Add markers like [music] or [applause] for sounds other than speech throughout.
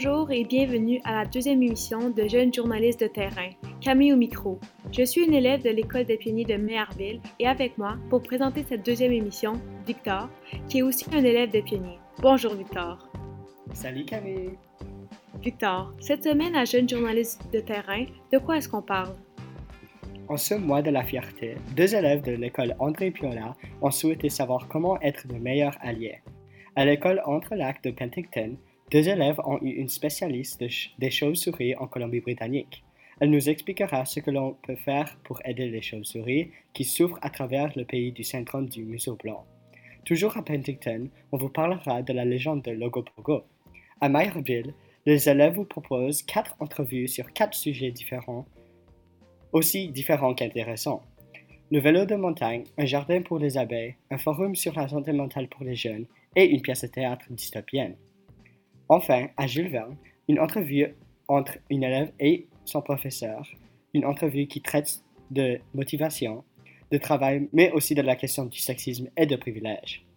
Bonjour et bienvenue à la deuxième émission de Jeunes journalistes de terrain, Camille au micro. Je suis une élève de l'École des pionniers de Méarville et avec moi, pour présenter cette deuxième émission, Victor, qui est aussi un élève des pionniers. Bonjour Victor. Salut Camille. Victor, cette semaine à Jeunes journalistes de terrain, de quoi est-ce qu'on parle? En ce mois de la fierté, deux élèves de l'école André Piola ont souhaité savoir comment être de meilleurs alliés. À l'école Entre-Lacs de Penticton, deux élèves ont eu une spécialiste des chauves-souris en Colombie-Britannique. Elle nous expliquera ce que l'on peut faire pour aider les chauves-souris qui souffrent à travers le pays du syndrome du museau blanc. Toujours à Penticton, on vous parlera de la légende de Logopogo. À Mayerville, les élèves vous proposent quatre entrevues sur quatre sujets différents aussi différents qu'intéressants. Le vélo de montagne, un jardin pour les abeilles, un forum sur la santé mentale pour les jeunes et une pièce de théâtre dystopienne. Enfin, à Jules Verne, une entrevue entre une élève et son professeur, une entrevue qui traite de motivation, de travail, mais aussi de la question du sexisme et de privilèges.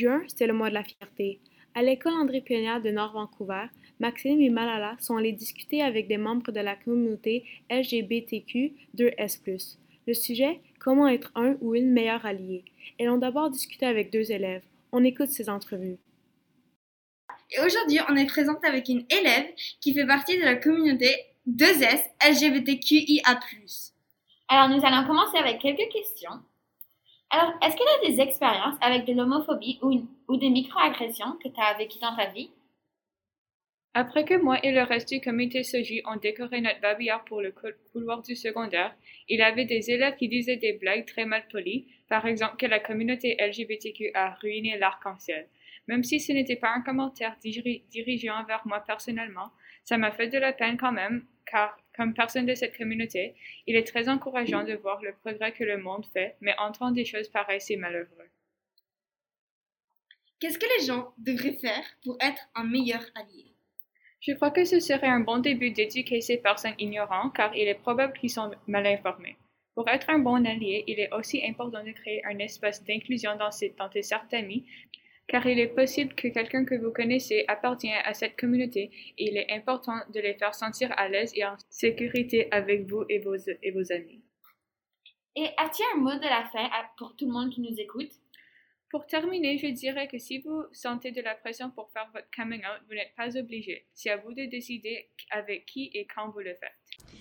Juin, c'est le mois de la fierté. À l'école André Pionnier de Nord-Vancouver, Maxime et Malala sont allés discuter avec des membres de la communauté LGBTQ2S+. Le sujet Comment être un ou une meilleure alliée. Elles ont d'abord discuté avec deux élèves. On écoute ces entrevues. Et aujourd'hui, on est présente avec une élève qui fait partie de la communauté 2S LGBTQIA+. Alors, nous allons commencer avec quelques questions. Alors, est-ce que tu as des expériences avec de l'homophobie ou, ou des microagressions que tu as vécues dans ta vie? Après que moi et le reste du comité Soji ont décoré notre babillard pour le couloir du secondaire, il y avait des élèves qui disaient des blagues très mal polies, par exemple que la communauté LGBTQ a ruiné l'arc-en-ciel. Même si ce n'était pas un commentaire dirigé envers moi personnellement, ça m'a fait de la peine quand même, car comme personne de cette communauté, il est très encourageant de voir le progrès que le monde fait, mais entendre des choses pareilles, c'est malheureux. Qu'est-ce que les gens devraient faire pour être un meilleur allié? Je crois que ce serait un bon début d'éduquer ces personnes ignorantes, car il est probable qu'ils sont mal informés. Pour être un bon allié, il est aussi important de créer un espace d'inclusion dans, dans tes cercles d'amis car il est possible que quelqu'un que vous connaissez appartient à cette communauté et il est important de les faire sentir à l'aise et en sécurité avec vous et vos, et vos amis. Et as-tu un mot de la fin pour tout le monde qui nous écoute? Pour terminer, je dirais que si vous sentez de la pression pour faire votre coming out, vous n'êtes pas obligé. C'est à vous de décider avec qui et quand vous le faites.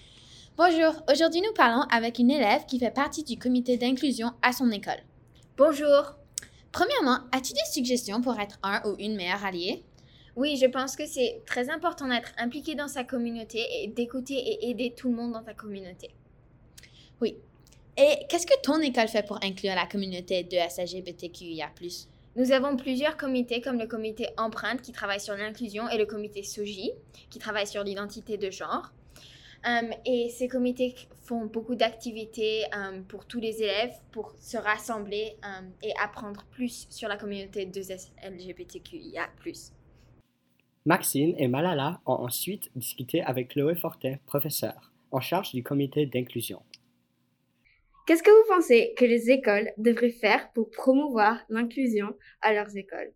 Bonjour, aujourd'hui nous parlons avec une élève qui fait partie du comité d'inclusion à son école. Bonjour. Premièrement, as-tu des suggestions pour être un ou une meilleure alliée? Oui, je pense que c'est très important d'être impliqué dans sa communauté et d'écouter et aider tout le monde dans ta communauté. Oui. Et qu'est-ce que ton école fait pour inclure la communauté de SLGBTQIA+. Nous avons plusieurs comités comme le comité Empreinte qui travaille sur l'inclusion et le comité SOJI qui travaille sur l'identité de genre. Um, et ces comités font beaucoup d'activités um, pour tous les élèves pour se rassembler um, et apprendre plus sur la communauté de LGBTQIA. Maxine et Malala ont ensuite discuté avec Chloé Fortin, professeur, en charge du comité d'inclusion. Qu'est-ce que vous pensez que les écoles devraient faire pour promouvoir l'inclusion à leurs écoles?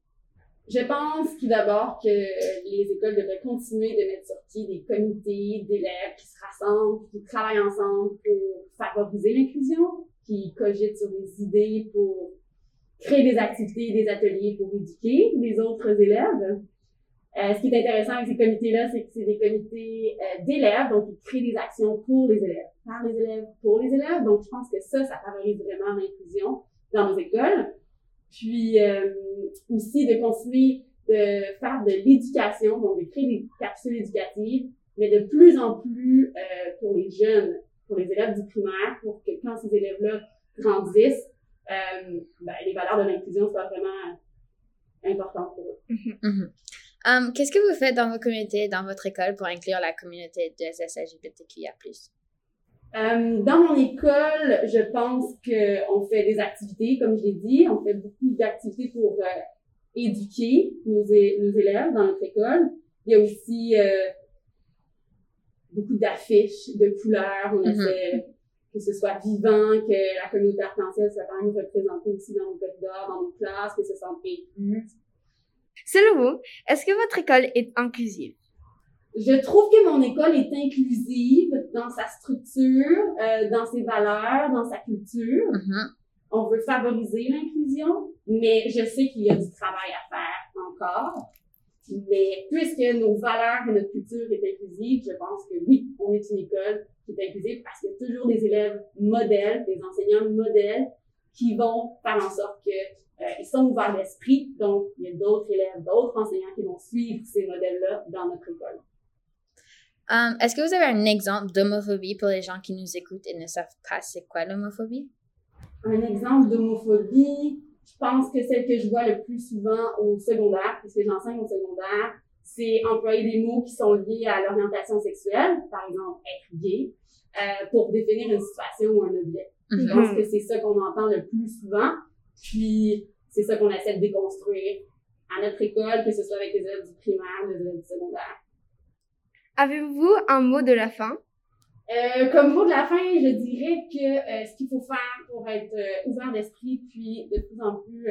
Je pense tout d'abord que les écoles devraient continuer de mettre sur pied des comités d'élèves qui se rassemblent, qui travaillent ensemble pour favoriser l'inclusion, qui cogitent sur des idées pour créer des activités, des ateliers pour éduquer les autres élèves. Euh, ce qui est intéressant avec ces comités-là, c'est que c'est des comités euh, d'élèves, donc ils créent des actions pour les élèves, par les élèves, pour les élèves. Donc, je pense que ça, ça favorise vraiment l'inclusion dans nos écoles. Puis euh, aussi de continuer de faire de l'éducation, donc de créer des capsules éducatives, mais de plus en plus euh, pour les jeunes, pour les élèves du primaire, pour que quand ces élèves-là grandissent, euh, ben, les valeurs de l'inclusion soient vraiment importantes pour eux. Mm-hmm. Mm-hmm. Um, qu'est-ce que vous faites dans vos communautés, dans votre école, pour inclure la communauté de SSLGBTQIA+. Euh, dans mon école, je pense qu'on fait des activités, comme je l'ai dit, on fait beaucoup d'activités pour euh, éduquer nos, nos, élèves dans notre école. Il y a aussi euh, beaucoup d'affiches, de couleurs. On mm-hmm. essaie que ce soit vivant, que la communauté arc-en-ciel soit quand même représentée aussi dans nos corridors, dans nos classes, que ce soit inclus. Selon vous, est-ce que votre école est inclusive? Je trouve que mon école est inclusive dans sa structure, euh, dans ses valeurs, dans sa culture. Mm-hmm. On veut favoriser l'inclusion, mais je sais qu'il y a du travail à faire encore. Mais puisque nos valeurs et notre culture est inclusive, je pense que oui, on est une école qui est inclusive parce qu'il y a toujours des élèves modèles, des enseignants modèles qui vont faire en sorte que euh, ils sont ouverts d'esprit. Donc, il y a d'autres élèves, d'autres enseignants qui vont suivre ces modèles-là dans notre école. Um, Est-ce que vous avez un exemple d'homophobie pour les gens qui nous écoutent et ne savent pas c'est quoi l'homophobie? Un exemple d'homophobie, je pense que celle que je vois le plus souvent au secondaire, puisque j'enseigne au secondaire, c'est employer des mots qui sont liés à l'orientation sexuelle, par exemple être gay, euh, pour définir une situation ou un objet. Je mhm. pense que c'est ça qu'on entend le plus souvent, puis c'est ça qu'on essaie de déconstruire à notre école, que ce soit avec les élèves du primaire, les élèves du secondaire. Avez-vous un mot de la fin? Euh, comme mot de la fin, je dirais que euh, ce qu'il faut faire pour être euh, ouvert d'esprit, puis de plus en plus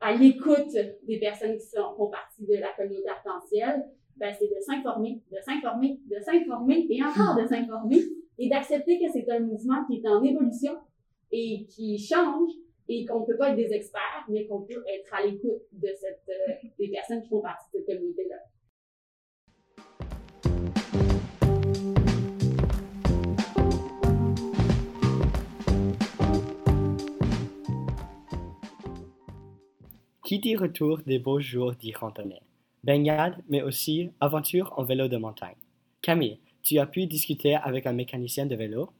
à l'écoute des personnes qui font partie de la communauté arc-en-ciel, ben, c'est de s'informer, de s'informer, de s'informer et encore de s'informer et d'accepter que c'est un mouvement qui est en évolution et qui change et qu'on ne peut pas être des experts, mais qu'on peut être à l'écoute de cette, des personnes qui font partie de cette communauté-là. Qui dit retour des beaux jours dit randonnée, baignade, mais aussi aventure en vélo de montagne. Camille, tu as pu discuter avec un mécanicien de vélo?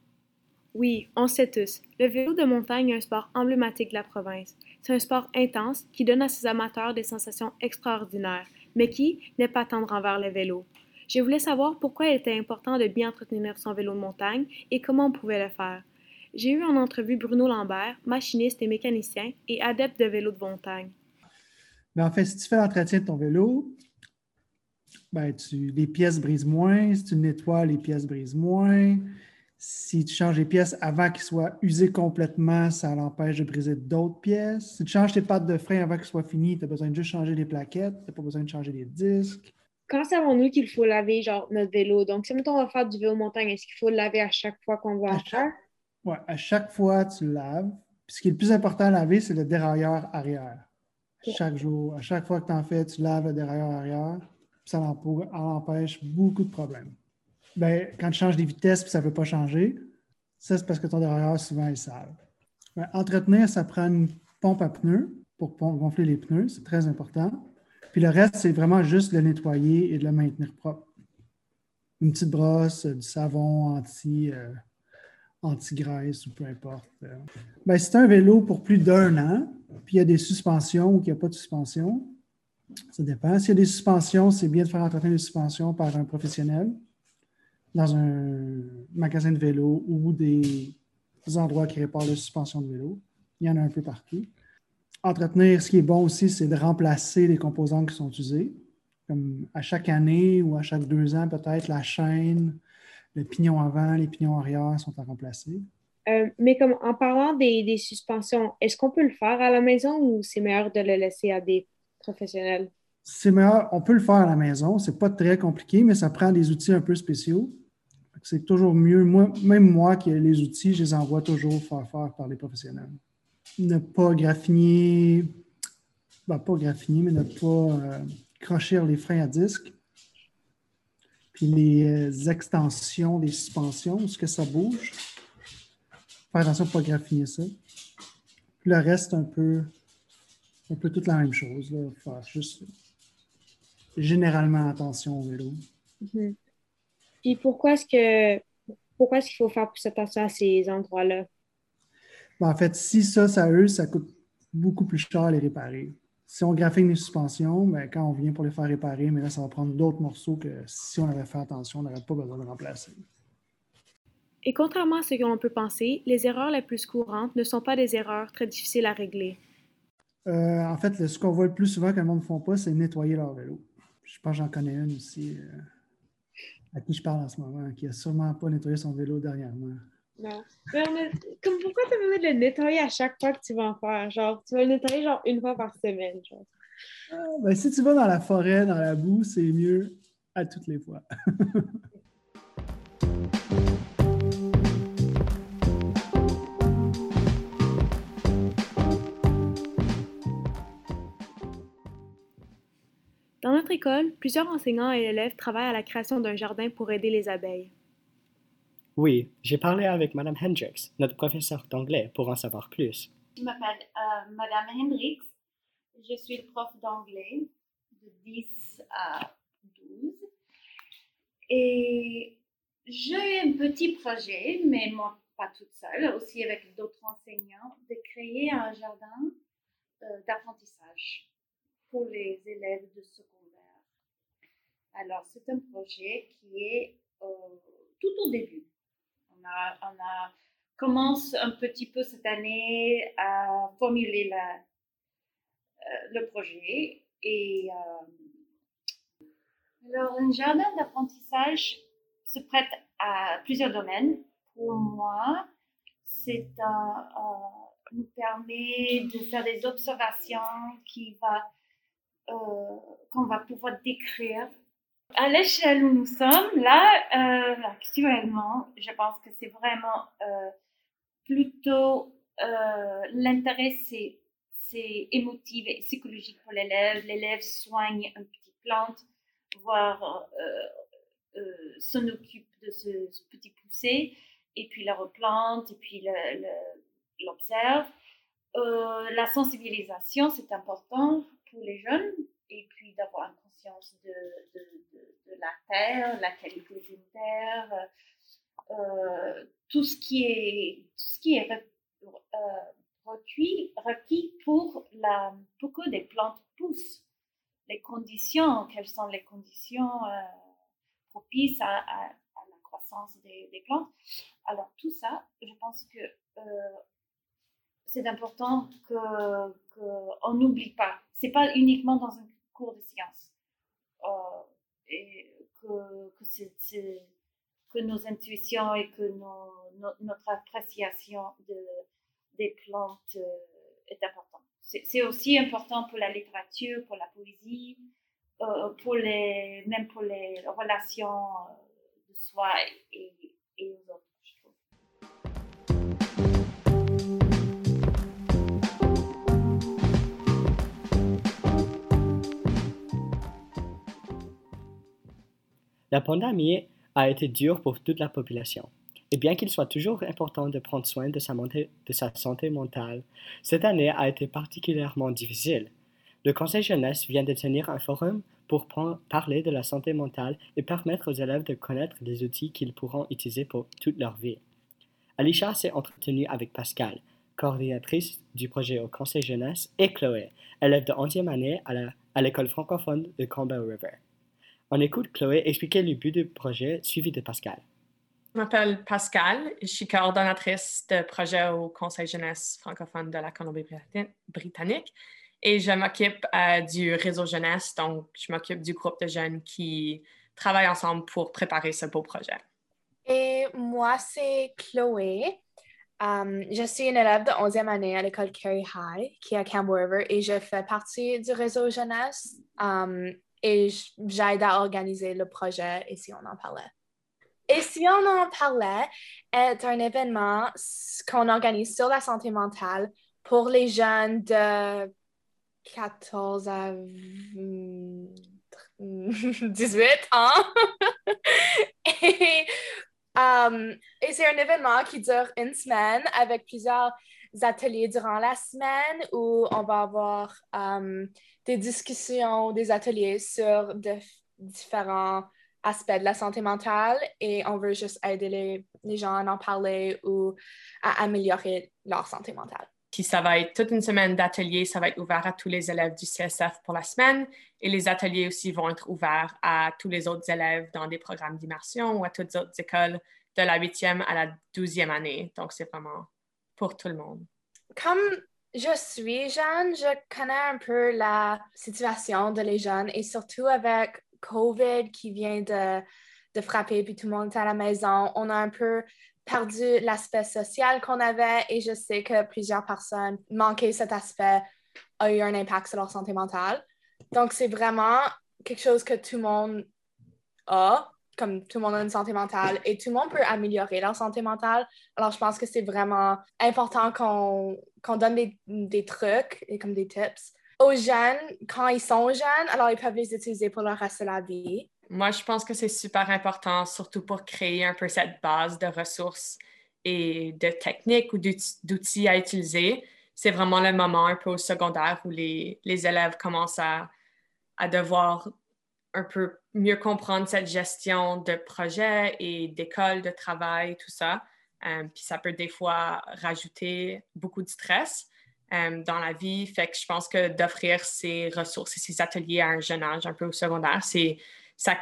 Oui, on sait tous. Le vélo de montagne est un sport emblématique de la province. C'est un sport intense qui donne à ses amateurs des sensations extraordinaires, mais qui n'est pas tendre envers le vélo. Je voulais savoir pourquoi il était important de bien entretenir son vélo de montagne et comment on pouvait le faire. J'ai eu en entrevue Bruno Lambert, machiniste et mécanicien et adepte de vélo de montagne. Mais en fait, si tu fais l'entretien de ton vélo, ben, tu, les pièces brisent moins. Si tu nettoies, les pièces brisent moins. Si tu changes les pièces avant qu'ils soient usées complètement, ça l'empêche de briser d'autres pièces. Si tu changes tes pattes de frein avant qu'ils soient finis, tu as besoin de juste changer les plaquettes, tu n'as pas besoin de changer les disques. Quand savons-nous qu'il faut laver genre notre vélo? Donc, si on va faire du vélo montagne, est-ce qu'il faut le laver à chaque fois qu'on va à faire? Oui, à chaque fois, tu le laves. Puis ce qui est le plus important à laver, c'est le dérailleur arrière. Chaque jour, à chaque fois que tu en fais, tu laves le dérailleur arrière, ça empêche beaucoup de problèmes. Ben, quand tu changes les vitesses et ça ne veut pas changer, ça, c'est parce que ton dérailleur, souvent, est sale. Ben, entretenir, ça prend une pompe à pneus pour gonfler les pneus, c'est très important. Puis le reste, c'est vraiment juste le nettoyer et de le maintenir propre. Une petite brosse, du savon anti, euh, anti-graisse ou peu importe. Euh. Ben, si tu un vélo pour plus d'un an, puis il y a des suspensions ou qu'il n'y a pas de suspension, ça dépend. S'il y a des suspensions, c'est bien de faire entretenir les suspensions par un professionnel dans un magasin de vélo ou des endroits qui réparent les suspensions de vélo. Il y en a un peu partout. Entretenir, ce qui est bon aussi, c'est de remplacer les composants qui sont usés. Comme à chaque année ou à chaque deux ans, peut-être, la chaîne, le pignon avant, les pignons arrière sont à remplacer. Euh, mais comme en parlant des, suspensions, est-ce qu'on peut le faire à la maison ou c'est meilleur de le laisser à des professionnels? C'est meilleur, on peut le faire à la maison. C'est pas très compliqué, mais ça prend des outils un peu spéciaux. C'est toujours mieux. Moi, même moi qui ai les outils, je les envoie toujours faire faire par les professionnels. Ne pas graffiner, ben, pas graffiner, mais ne pas euh, crocher les freins à disque puis les euh, extensions des suspensions, est-ce que ça bouge? Faire attention pour ne pas graffiner ça. Puis le reste, un peu, un peu toute la même chose. Là. Faire juste généralement attention au vélo. Mhm. Puis pourquoi est-ce que pourquoi est-ce qu'il faut faire plus attention à ces endroits-là? Ben, en fait, si ça, ça eux, ça coûte beaucoup plus cher à les réparer si on graphine les suspensions, ben, quand on vient pour les faire réparer, mais là, ça va prendre d'autres morceaux que si on avait fait attention, on n'aurait pas besoin de remplacer. Et contrairement à ce que l'on peut penser, les erreurs les plus courantes ne sont pas des erreurs très difficiles à régler. Euh, en fait, ce qu'on voit le plus souvent que le monde ne font pas, c'est nettoyer leur vélo. Je pense que j'en connais une aussi euh, à qui je parle en ce moment, qui a sûrement pas nettoyé son vélo dernièrement. Non. comme pourquoi tu as besoin de le nettoyer à chaque fois que tu vas en faire? Genre, tu vas le nettoyer genre une fois par semaine. Genre. Ah, ben, si tu vas dans la forêt, dans la boue, c'est mieux à toutes les fois. [laughs] Dans notre école, plusieurs enseignants et élèves travaillent à la création d'un jardin pour aider les abeilles. Oui, j'ai parlé avec Mme Hendricks, notre professeure d'anglais, pour en savoir plus. Je m'appelle euh, Mme Hendricks. Je suis le prof d'anglais de 10 à 12. Et j'ai un petit projet, mais moi pas toute seule, aussi avec d'autres enseignants, de créer un jardin euh, d'apprentissage pour les élèves de secondaire. Alors, c'est un projet qui est euh, tout au début. On a, on a commence un petit peu cette année à formuler la, euh, le projet. Et euh, alors, un jardin d'apprentissage se prête à plusieurs domaines. Pour moi, c'est un, nous permet de faire des observations qui va qu'on va pouvoir décrire. À l'échelle où nous sommes, là, euh, actuellement, je pense que c'est vraiment euh, plutôt l'intérêt, c'est émotif et psychologique pour l'élève. L'élève soigne une petite plante, voire s'en occupe de ce, petit poussé, et puis la replante, et puis l'observe. la sensibilisation, c'est important pour les jeunes et puis d'avoir une conscience de, de, la terre, la qualité d'une terre, euh, tout ce qui est, tout ce qui est euh, requis, pour, la, pour que des plantes poussent. Les conditions, quelles sont les conditions euh, propices à, à, la croissance des, des, plantes. Alors tout ça, je pense que c'est important qu'on n'oublie pas. C'est pas uniquement dans un cours de sciences. Euh, que, nos intuitions et que notre appréciation de, des plantes euh, est importante. C'est aussi important pour la littérature, pour la poésie, euh, pour les, même pour les relations de soi et, et aux autres. La pandémie a été dure pour toute la population. Et bien qu'il soit toujours important de prendre soin de sa, santé mentale, cette année a été particulièrement difficile. Le Conseil jeunesse vient de tenir un forum pour parler de la santé mentale et permettre aux élèves de connaître les outils qu'ils pourront utiliser pour toute leur vie. Alicia s'est entretenue avec Pascal, coordinatrice du projet au Conseil jeunesse, et Chloé, élève de 11e année à l'école francophone de Campbell River. On écoute Chloé expliquer le but du projet suivi de Pascal. Je m'appelle Pascal, je suis coordonnatrice de projet au Conseil jeunesse francophone de la Colombie-Britannique et je m'occupe euh, du réseau jeunesse, donc je m'occupe du groupe de jeunes qui travaillent ensemble pour préparer ce beau projet. Et moi, c'est Chloé. Um, je suis une élève de 11e année à l'école Carey High, qui est à Campbell River, et je fais partie du réseau jeunesse. Um, et j'aide à organiser le projet et si on en parlait. Et si on en parlait, est un événement qu'on organise sur la santé mentale pour les jeunes de 14 à 18 [laughs] ans. [laughs] et, um, et c'est un événement qui dure une semaine avec plusieurs ateliers durant la semaine où on va avoir um, des discussions, des ateliers sur de différents aspects de la santé mentale et on veut juste aider les, les gens à en parler ou à améliorer leur santé mentale. Puis ça va être toute une semaine d'ateliers, ça va être ouvert à tous les élèves du CSF pour la semaine et les ateliers aussi vont être ouverts à tous les autres élèves dans des programmes d'immersion ou à toutes les autres écoles de la huitième à la douzième année. Donc, c'est vraiment pour tout le monde. Comme je suis jeune, je connais un peu la situation de les jeunes et surtout avec COVID qui vient de, de frapper, puis tout le monde est à la maison, on a un peu perdu l'aspect social qu'on avait et je sais que plusieurs personnes manquaient cet aspect, a eu un impact sur leur santé mentale. Donc, c'est vraiment quelque chose que tout le monde a, comme tout le monde a une santé mentale et tout le monde peut améliorer leur santé mentale. Alors, je pense que c'est vraiment important qu'on donne des, des, trucs et comme des tips aux jeunes quand ils sont jeunes, alors ils peuvent les utiliser pour le reste de la vie. Moi, je pense que c'est super important, surtout pour créer un peu cette base de ressources et de techniques ou d'outils à utiliser. C'est vraiment le moment un peu au secondaire où les, les élèves commencent à, à devoir un peu mieux comprendre cette gestion de projet et d'école, de travail, tout ça. Euh, puis ça peut des fois rajouter beaucoup de stress euh, dans la vie. Fait que je pense que d'offrir ces ressources et ces ateliers à un jeune âge, un peu au secondaire, c'est ça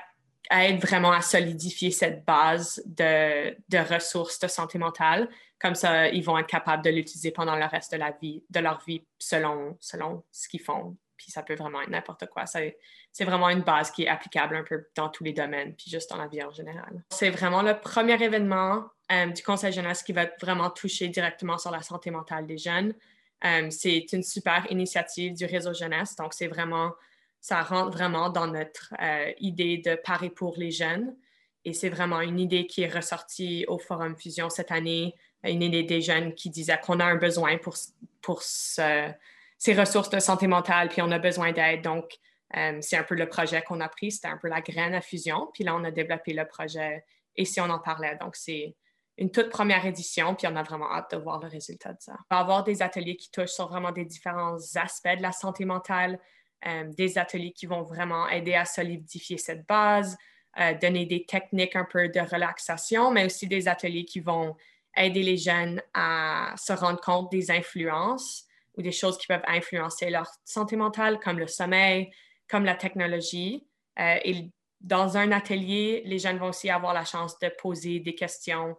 aide vraiment à solidifier cette base de, de, ressources de santé mentale. Comme ça, ils vont être capables de l'utiliser pendant le reste de la vie, de leur vie, selon, selon ce qu'ils font puis ça peut vraiment être n'importe quoi. C'est vraiment une base qui est applicable un peu dans tous les domaines, puis juste dans la vie en général. C'est vraiment le premier événement euh, du Conseil jeunesse qui va vraiment toucher directement sur la santé mentale des jeunes. Euh, c'est une super initiative du réseau jeunesse, donc c'est vraiment, ça rentre vraiment dans notre euh, idée de Paris pour les jeunes. Et c'est vraiment une idée qui est ressortie au Forum Fusion cette année, une idée des jeunes qui disait qu'on a un besoin pour, pour se ces ressources de santé mentale, puis on a besoin d'aide. Donc, euh, c'est un peu le projet qu'on a pris, c'était un peu la graine à fusion. Puis là, on a développé le projet et si on en parlait? Donc, c'est une toute première édition, puis on a vraiment hâte de voir le résultat de ça. On va avoir des ateliers qui touchent sur vraiment des différents aspects de la santé mentale, euh, des ateliers qui vont vraiment aider à solidifier cette base, euh, donner des techniques un peu de relaxation, mais aussi des ateliers qui vont aider les jeunes à se rendre compte des influences ou des choses qui peuvent influencer leur santé mentale, comme le sommeil, comme la technologie. Euh, et dans un atelier, les jeunes vont aussi avoir la chance de poser des questions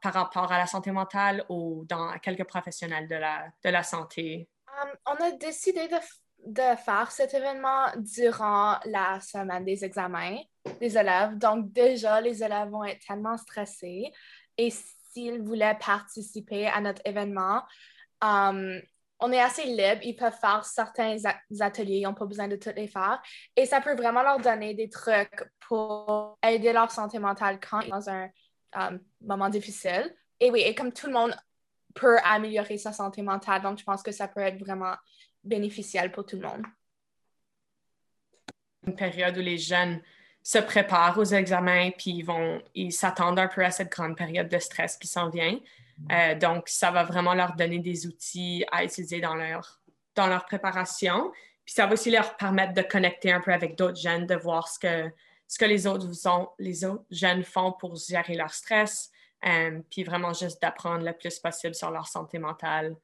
par rapport à la santé mentale ou dans quelques professionnels de la, de la santé. Um, on a décidé de, de, faire cet événement durant la semaine des examens des élèves. Donc déjà, les élèves vont être tellement stressés. Et s'ils voulaient participer à notre événement, um, on est assez libre, ils peuvent faire certains ateliers, ils n'ont pas besoin de tous les faire. Et ça peut vraiment leur donner des trucs pour aider leur santé mentale quand ils sont dans un um, moment difficile. Et oui, et comme tout le monde peut améliorer sa santé mentale, donc je pense que ça peut être vraiment bénéficial pour tout le monde. Une période où les jeunes se préparent aux examens, puis ils vont, ils s'attendent un peu à cette grande période de stress qui s'en vient. Euh, donc, ça va vraiment leur donner des outils à utiliser dans leur, dans leur préparation. Puis ça va aussi leur permettre de connecter un peu avec d'autres jeunes, de voir ce que, ce que les, autres autres jeunes font pour gérer leur stress, euh, puis vraiment juste d'apprendre le plus possible sur leur santé mentale,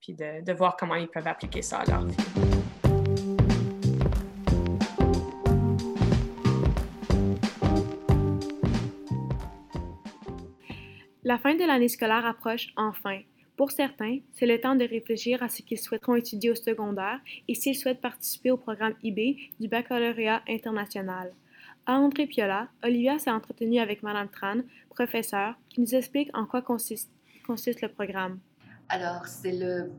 puis de voir comment ils peuvent appliquer ça à leur vie. La fin de l'année scolaire approche enfin. Pour certains, c'est le temps de réfléchir à ce qu'ils souhaiteront étudier au secondaire et s'ils souhaitent participer au programme IB du baccalauréat international. À André Piola, Olivia s'est entretenue avec Madame Tran, professeure, qui nous explique en quoi consiste, consiste le programme. Alors, c'est le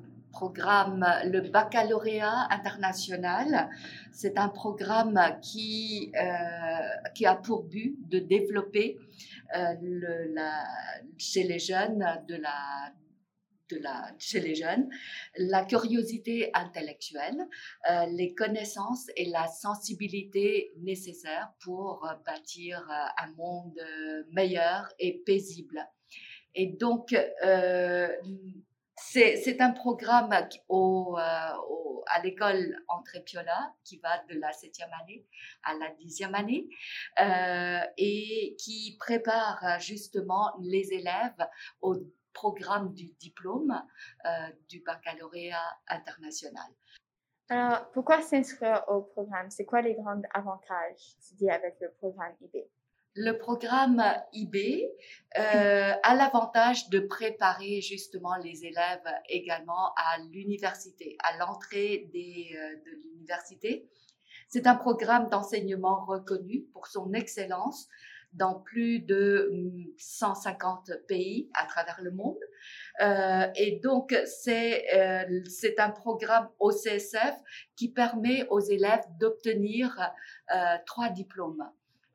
le baccalauréat international. C'est un programme qui, euh, qui a pour but de développer euh, chez les jeunes la, chez les jeunes, la curiosité intellectuelle, euh, les connaissances et la sensibilité nécessaires pour bâtir un monde meilleur et paisible. Et donc, c'est un programme au, euh, à l'école André Piola qui va de la septième année à la dixième année euh, et qui prépare justement les élèves au programme du diplôme euh, du baccalauréat international. Alors, pourquoi s'inscrire au programme? C'est quoi les grands avantages, avec le programme IB Le programme IB euh, a l'avantage de préparer justement les élèves également à l'université, à l'entrée de l'université. C'est un programme d'enseignement reconnu pour son excellence dans plus de 150 pays à travers le monde. Euh, et donc, c'est euh, un programme au CSF qui permet aux élèves d'obtenir euh, trois diplômes.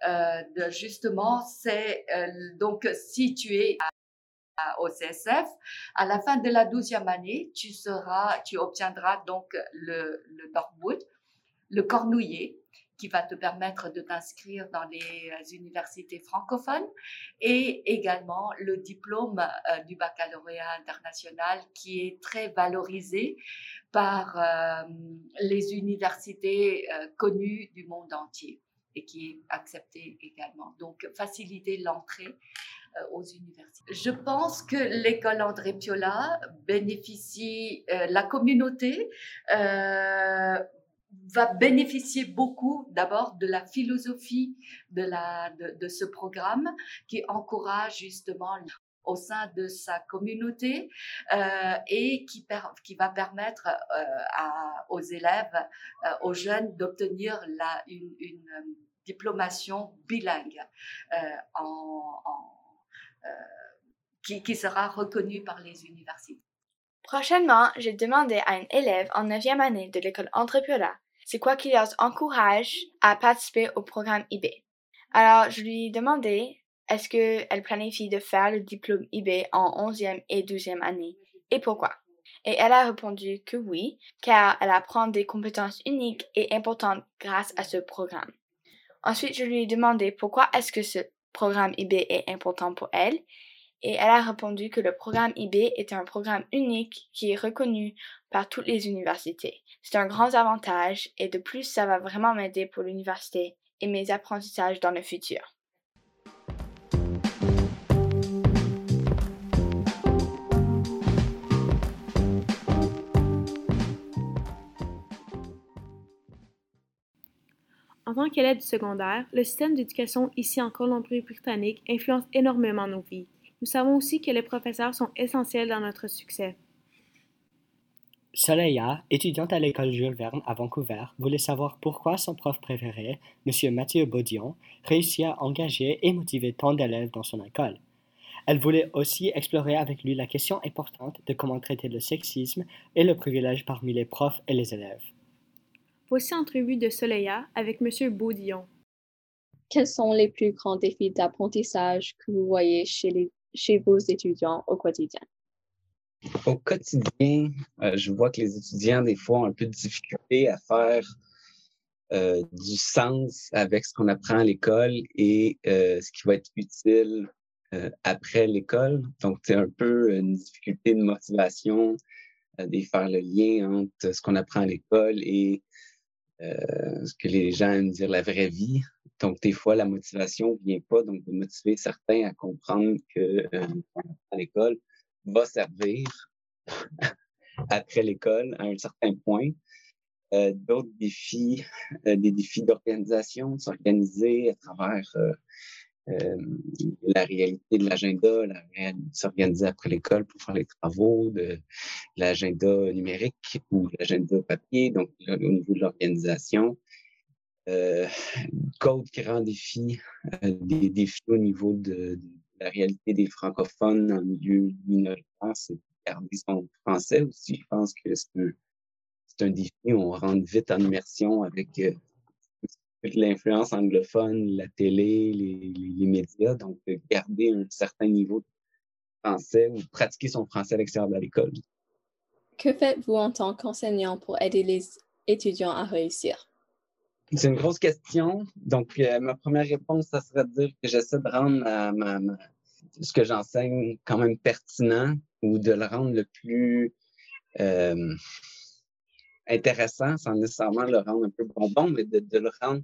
Euh, justement, c'est euh, donc si tu au CSF, à la fin de la douzième année, tu seras, tu obtiendras donc le, le Norwood, le Cornouiller, qui va te permettre de t'inscrire dans les euh, universités francophones et également le diplôme du baccalauréat international qui est très valorisé par les universités connues du monde entier et qui est accepté également. Donc, faciliter l'entrée aux universités. Je pense que l'école André Piola bénéficie, la communauté va bénéficier beaucoup d'abord de la philosophie de, ce programme qui encourage justement au sein de sa communauté euh, et qui, va permettre euh, aux élèves, euh, aux jeunes d'obtenir une, diplomation bilingue qui, sera reconnue par les universités. Prochainement, j'ai demandé à une élève en 9e année de l'école Entrepiola c'est quoi qui les encourage à participer au programme IB. Alors, je lui ai demandé est-ce qu'elle planifie de faire le diplôme IB en 11e et 12e année? Et pourquoi? Et elle a répondu que oui, car elle apprend des compétences uniques et importantes grâce à ce programme. Ensuite, je lui ai demandé pourquoi est-ce que ce programme IB est important pour elle et elle a répondu que le programme IB est un programme unique qui est reconnu par toutes les universités. C'est un grand avantage et de plus ça va vraiment m'aider pour l'université et mes apprentissages dans le futur. Tant qu'élève du secondaire, le système d'éducation ici en Colombie-Britannique influence énormément nos vies. Nous savons aussi que les professeurs sont essentiels dans notre succès. Soleya, étudiante à l'école Jules Verne à Vancouver, voulait savoir pourquoi son prof préféré, M. Mathieu Baudion, réussit à engager et motiver tant d'élèves dans son école. Elle voulait aussi explorer avec lui la question importante de comment traiter le sexisme et le privilège parmi les profs et les élèves. Voici entrevue de Soleya avec M. Baudillon. Quels sont les plus grands défis d'apprentissage que vous voyez chez les chez vos étudiants au quotidien? Au quotidien, euh, je vois que les étudiants, des fois, ont un peu de difficulté à faire euh, du sens avec ce qu'on apprend à l'école et euh, ce qui va être utile après l'école. Donc, c'est un peu une difficulté de motivation de faire le lien entre ce qu'on apprend à l'école et ce que les gens aiment dire la vraie vie. Donc, des fois, la motivation ne vient pas, donc de motiver certains à comprendre que euh, l'école va servir [laughs] après l'école à un certain point. Euh, d'autres défis, euh, des défis d'organisation, s'organiser à travers la réalité de l'agenda, s'organiser après l'école pour faire les travaux, de l'agenda numérique ou l'agenda papier, donc au niveau de l'organisation euh, code rend défi, euh, des défis au niveau de, la réalité des francophones en milieu minoritaire, c'est de garder son français aussi. Je pense que c'est un, un, défi. On rentre vite en immersion avec euh, l'influence anglophone, la télé, les, les, médias. Donc, garder un certain niveau de français ou pratiquer son français à l'extérieur de l'école. Que faites-vous en tant qu'enseignant pour aider les étudiants à réussir? C'est une grosse question. Donc, euh, ma première réponse, ça serait de dire que j'essaie de rendre ce que j'enseigne quand même pertinent ou de le rendre le plus euh, intéressant, sans nécessairement le rendre un peu bonbon, mais de, le rendre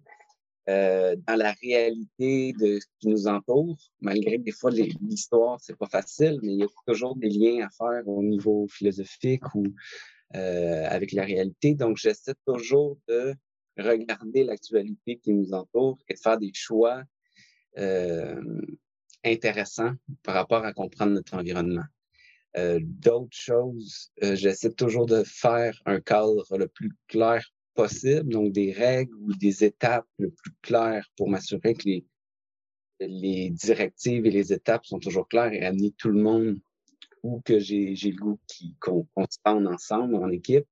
euh, dans la réalité de ce qui nous entoure, malgré des fois l'histoire, c'est pas facile, mais il y a toujours des liens à faire au niveau philosophique ou avec la réalité. Donc, j'essaie toujours de regarder l'actualité qui nous entoure et de faire des choix intéressant par rapport à comprendre notre environnement. D'autres choses, j'essaie toujours de faire un cadre le plus clair possible, donc des règles ou des étapes le plus claires pour m'assurer que les, les directives et les étapes sont toujours claires et amener tout le monde ou que j'ai le goût qu'on se rende ensemble en équipe.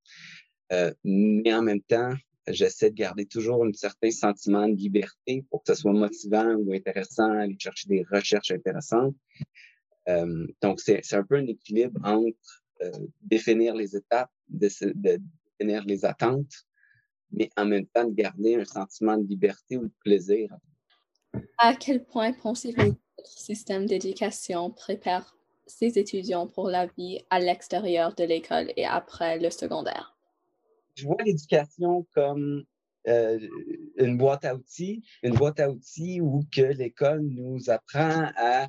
Euh, mais en même temps, j'essaie de garder toujours un certain sentiment de liberté pour que ce soit motivant ou intéressant, aller chercher des recherches intéressantes. Euh, donc, c'est un peu un équilibre entre euh, définir les étapes, de, de, définir les attentes, mais en même temps de garder un sentiment de liberté ou de plaisir. À quel point pensez-vous que notre système d'éducation prépare ses étudiants pour la vie à l'extérieur de l'école et après le secondaire? Je vois l'éducation comme euh, une boîte à outils, une boîte à outils où que l'école nous apprend à,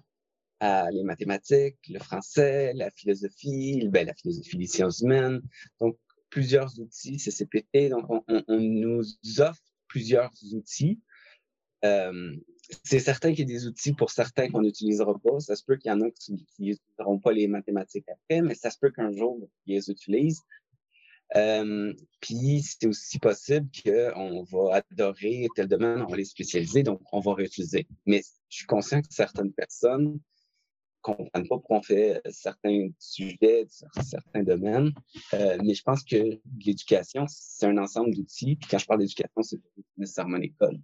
à, les mathématiques, le français, la philosophie, ben, la philosophie des sciences humaines. Donc, plusieurs outils, CCPT. Donc, on, on, on nous offre plusieurs outils. Euh, c'est certain qu'il y a des outils pour certains qu'on n'utilisera pas. Ça se peut qu'il y en a qui n'utiliseront pas les mathématiques après, mais ça se peut qu'un jour, ils les utilisent. Euh, puis c'est aussi possible qu'on va adorer tel domaine, on va les spécialiser, donc on va réutiliser. Mais je suis conscient que certaines personnes ne comprennent pas pourquoi on fait certains sujets, certains domaines. Euh, mais je pense que l'éducation, c'est un ensemble d'outils. Puis quand je parle d'éducation, c'est nécessairement l'école.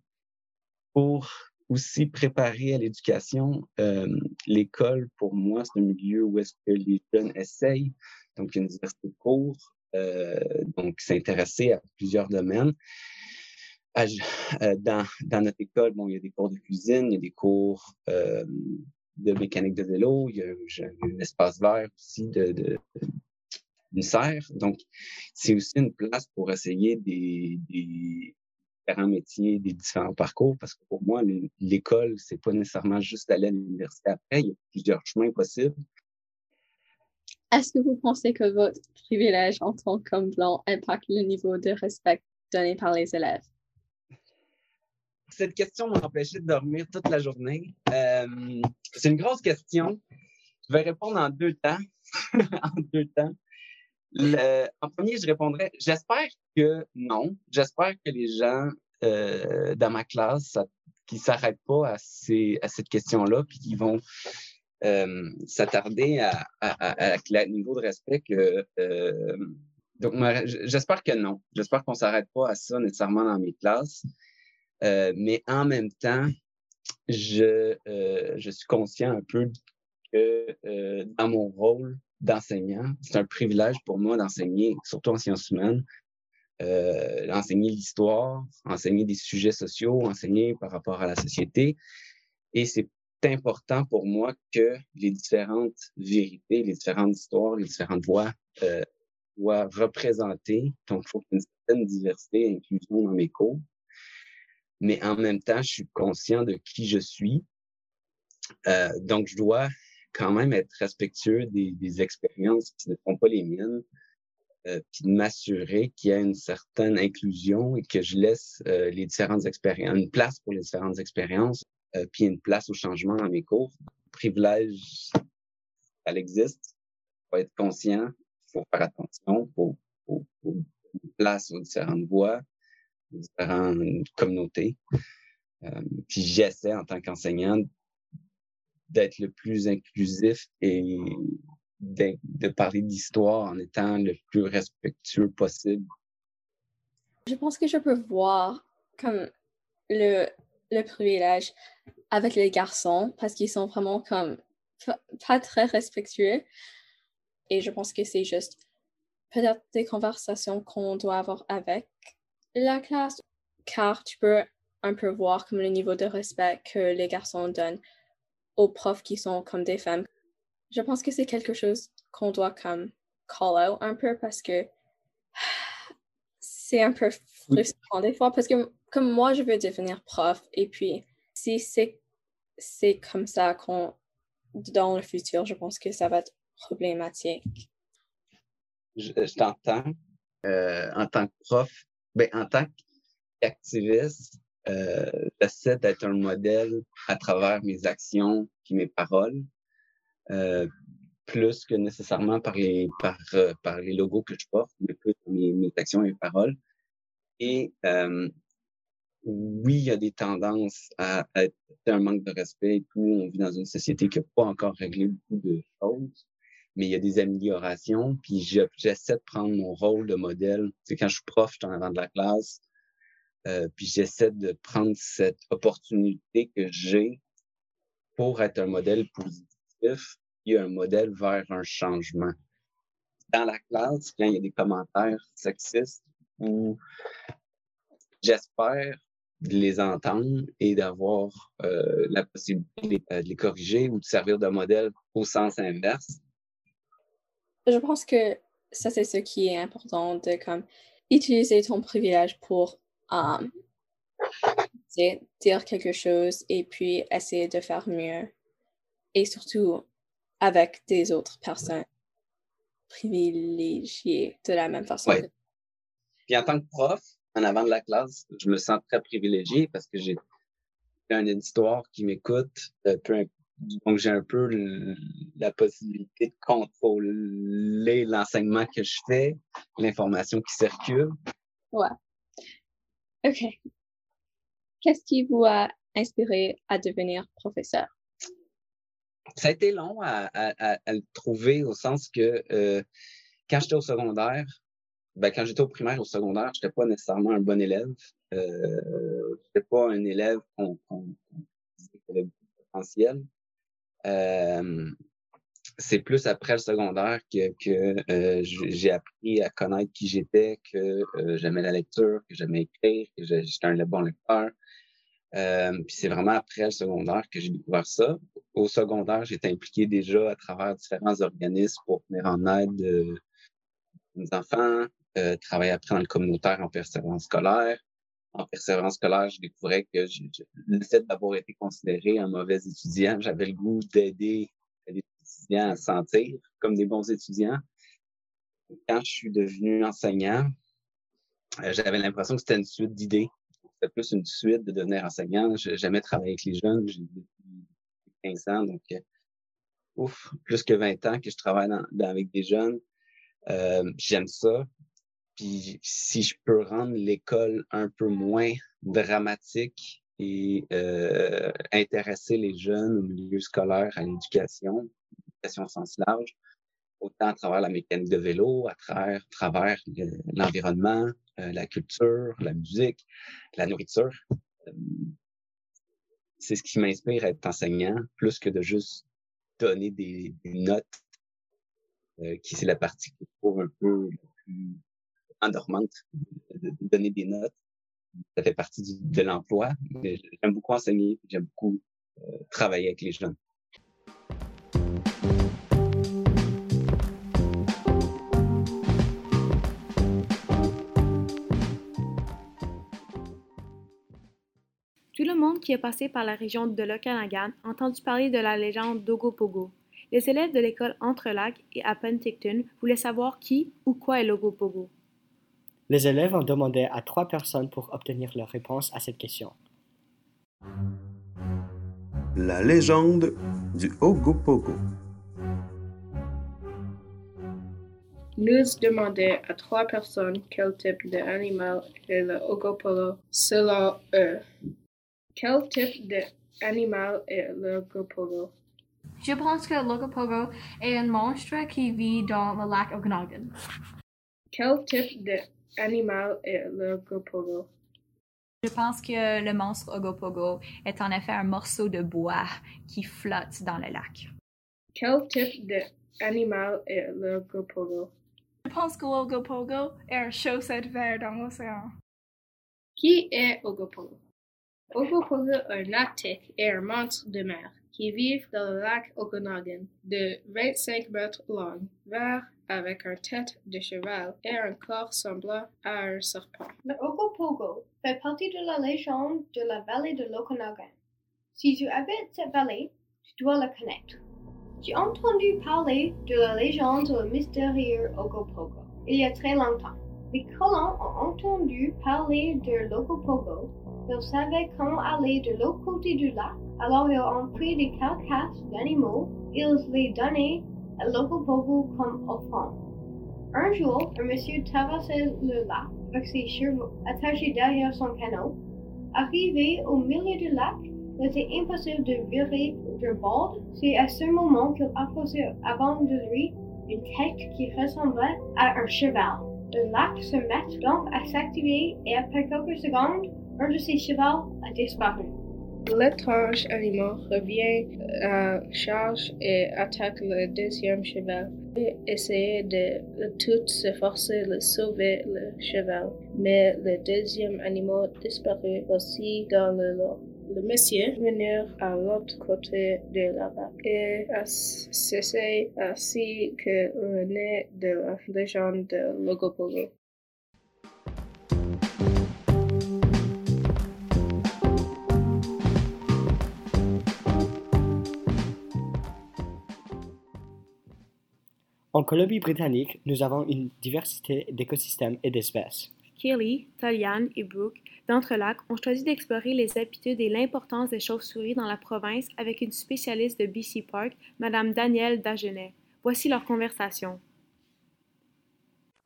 Pour aussi préparer à l'éducation. Euh, l'école, pour moi, c'est un milieu où est-ce que les jeunes essayent, donc une diversité de cours, euh, donc s'intéresser à plusieurs domaines. Euh, dans, dans, notre école, bon, il y a des cours de cuisine, il y a des cours de mécanique de vélo, il y a, un espace vert aussi de, une serre. Donc, c'est aussi une place pour essayer des, différents métiers, des différents parcours, parce que pour moi, l'école, c'est pas nécessairement juste aller à l'université après, il y a plusieurs chemins possibles. Est-ce que vous pensez que votre privilège en tant qu'homme blanc impacte le niveau de respect donné par les élèves? Cette question m'a empêché de dormir toute la journée. Euh, c'est une grosse question. Je vais répondre en deux temps. [laughs] en deux temps en premier, je répondrais, j'espère que non. J'espère que les gens euh, dans ma classe qui s'arrêtent pas à, cette question-là, puis qui vont euh, s'attarder à, à, à, à, niveau de respect que donc j'espère que non. J'espère qu'on s'arrête pas à ça nécessairement dans mes classes. Euh, mais en même temps, je, euh, je suis conscient un peu que euh, dans mon rôle, d'enseignant. C'est un privilège pour moi d'enseigner, surtout en sciences humaines, enseigner l'histoire, enseigner des sujets sociaux, enseigner par rapport à la société. Et c'est important pour moi que les différentes vérités, les différentes histoires, les différentes voix soient représentées. Donc, il faut qu'il y ait une certaine diversité et inclusion dans mes cours. Mais en même temps, je suis conscient de qui je suis. Euh, donc, je dois quand même être respectueux des, des expériences qui ne font pas les miennes, euh, puis de m'assurer qu'il y a une certaine inclusion et que je laisse euh, les différentes expériences, une place pour les différentes expériences, euh, puis une place au changement dans mes cours. Privilège, elle existe. Il faut être conscient, il faut faire attention, il faut, faut, faut une place aux différentes aux différentes communautés. Euh, puis j'essaie en tant qu'enseignant d'être le plus inclusif et de, parler d'histoire en étant le plus respectueux possible. Je pense que je peux voir comme le, le privilège avec les garçons parce qu'ils sont vraiment comme pas très respectueux. Et je pense que c'est juste peut-être des conversations qu'on doit avoir avec la classe, car tu peux un peu voir comme le niveau de respect que les garçons donnent aux profs qui sont comme des femmes. Je pense que c'est quelque chose qu'on doit comme call out un peu parce que c'est un peu frustrant des fois parce que comme moi je veux devenir prof et puis si c'est c'est comme ça qu'on dans le futur je pense que ça va être problématique. Je, t'entends euh, en tant que prof, ben, en tant qu'activiste, euh, j'essaie d'être un modèle à travers mes actions et mes paroles, euh, plus que nécessairement par les, par, euh, par les logos que je porte, mais plus mes, mes actions et mes paroles. Et euh, oui, il y a des tendances à, un manque de respect et tout. On vit dans une société qui n'a pas encore réglé beaucoup de choses, mais il y a des améliorations. Puis j'essaie de prendre mon rôle de modèle. C'est quand je suis prof, je suis en avant de la classe. Euh, puis j'essaie de prendre cette opportunité que j'ai pour être un modèle positif et un modèle vers un changement. Dans la classe, quand il y a des commentaires sexistes ou j'espère les entendre et d'avoir euh, la possibilité de les corriger ou de servir de modèle au sens inverse. Je pense que ça, c'est ce qui est important de comme utiliser ton privilège pour um, dire quelque chose et puis essayer de faire mieux. Et surtout avec des autres personnes privilégiées de la même façon. Ouais. Puis en tant que prof, en avant de la classe, je me sens très privilégié parce que j'ai un éditoire qui m'écoute, euh, donc j'ai un peu la possibilité de contrôler l'enseignement que je fais, l'information qui circule. Ouais. OK. Qu'est-ce qui vous a inspiré à devenir professeur? Ça a été long à, le trouver au sens que euh, quand j'étais au secondaire, ben, quand j'étais au primaire, au secondaire, je n'étais pas nécessairement un bon élève. Euh, je n'étais pas un élève qu'on disait avait beaucoup de potentiel. Euh, c'est plus après le secondaire que, euh, j'ai appris à connaître qui j'étais, que euh, j'aimais la lecture, que j'aimais écrire, que j'étais un bon lecteur. Puis c'est vraiment après le secondaire que j'ai découvert ça. Au secondaire, j'étais impliqué déjà à travers différents organismes pour venir en aide aux enfants, travailler après dans le communautaire en persévérance scolaire. En persévérance scolaire, je découvrais que le fait d'avoir été considéré un mauvais étudiant, j'avais le goût d'aider les étudiants à se sentir comme des bons étudiants. Quand je suis devenu enseignant, euh, j'avais l'impression que c'était une suite d'idées. C'était plus une suite de devenir enseignant. J'ai jamais travaillé avec les jeunes. J'ai depuis 15 ans, donc euh, ouf, plus que 20 ans que je travaille avec des jeunes. Euh, j'aime ça. Puis si je peux rendre l'école un peu moins dramatique et euh, intéresser les jeunes au milieu scolaire, à l'éducation, l'éducation au sens large, autant à travers la mécanique de vélo, à travers, travers l'environnement, euh, la culture, la musique, la nourriture. Euh, c'est ce qui m'inspire à être enseignant, plus que de juste donner des, des notes, euh, qui c'est la partie que je trouve un peu plus endormante, de, donner des notes. Ça fait partie de l'emploi. J'aime beaucoup enseigner, j'aime beaucoup euh, travailler avec les jeunes. Tout le monde qui est passé par la région de l'Okanagan a entendu parler de la légende d'Ogopogo. Les élèves de l'école Entre-Lacs et à Penticton voulaient savoir qui ou quoi est l'Ogopogo. Les élèves ont demandé à trois personnes pour obtenir leur réponse à cette question. La légende du Ogopogo. Nous demandons à trois personnes quel type d'animal est le Ogopogo selon eux. Quel type d'animal est le Ogopogo? Je pense que le Ogopogo est un monstre qui vit dans le lac Okanagan. Quel type de animal est le Ogopogo? Je pense que le monstre Ogopogo est en effet un morceau de bois qui flotte dans le lac. Quel type d'animal est le Ogopogo? Je pense que l'Ogopogo est un chaussette vert dans l'océan. Qui est Ogopogo? Ogopogo est un lactique et un monstre de mer qui vit dans le lac Okanagan de 25 mètres long, vert avec une tête de cheval et un corps semblant à un serpent. Le Ogopogo fait partie de la légende de la vallée de l'Okanagan. Si tu habites cette vallée, tu dois la connaître. J'ai entendu parler de la légende le mystérieux Ogopogo il y a très longtemps. Les colons ont entendu parler de l'Ogopogo? Ils savaient comment aller de l'autre côté du lac, alors ils ont pris des carcasses d'animaux, ils les donnaient à Locopogo comme offrande. Un jour, un monsieur traversait le lac avec ses chevaux attachés derrière son canot. Arrivé au milieu du lac, il était impossible de virer de bord. C'est à ce moment qu'il aperçut avant de lui une tête qui ressemblait à un cheval. Le lac se met donc à s'activer et après quelques secondes, un de ses chevaux a disparu. L'étrange animal revient à charge et attaque le deuxième cheval. Il essayait de toutes ses de sauver le cheval, mais le deuxième animal disparut aussi dans le lot. Le monsieur venait à l'autre côté de la vague et cessé ainsi que le nez de la légende de Logopogo. En Colombie-Britannique, nous avons une diversité d'écosystèmes et d'espèces. Kelly, Taliane et Brooke, d'Entrelac, ont choisi d'explorer les habitudes et l'importance des chauves-souris dans la province avec une spécialiste de BC Park, Madame Danielle Dagenet. Voici leur conversation.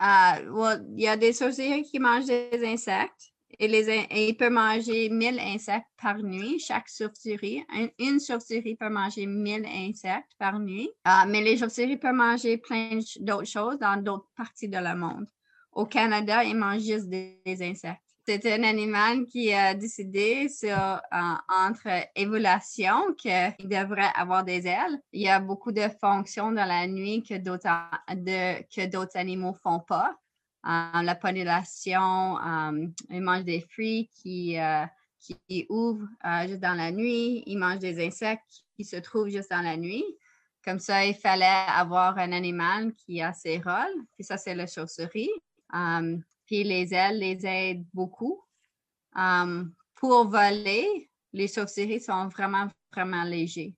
Uh, well, il y a des chauves-souris qui mangent des insectes et, ils peuvent manger 1000 insectes par nuit, chaque chauve-souris. Un- une chauve-souris peut manger 1000 insectes par nuit, Ah, mais les chauves-souris peuvent manger plein d'autres choses dans d'autres parties de le monde. Au Canada, ils mangent juste des, insectes. C'est un animal qui a décidé entre évolution qu'il devrait avoir des ailes. Il y a beaucoup de fonctions dans la nuit que d'autres animaux font pas. La pollinisation, euh, ils mangent des fruits qui, euh, qui ouvrent euh, juste dans la nuit. Ils mangent des insectes qui se trouvent juste dans la nuit. Comme ça, il fallait avoir un animal qui a ses rôles. Puis ça, c'est la chauve-souris. Euh, puis les ailes les aident beaucoup. Pour voler, les chauves-souris sont vraiment, vraiment légers.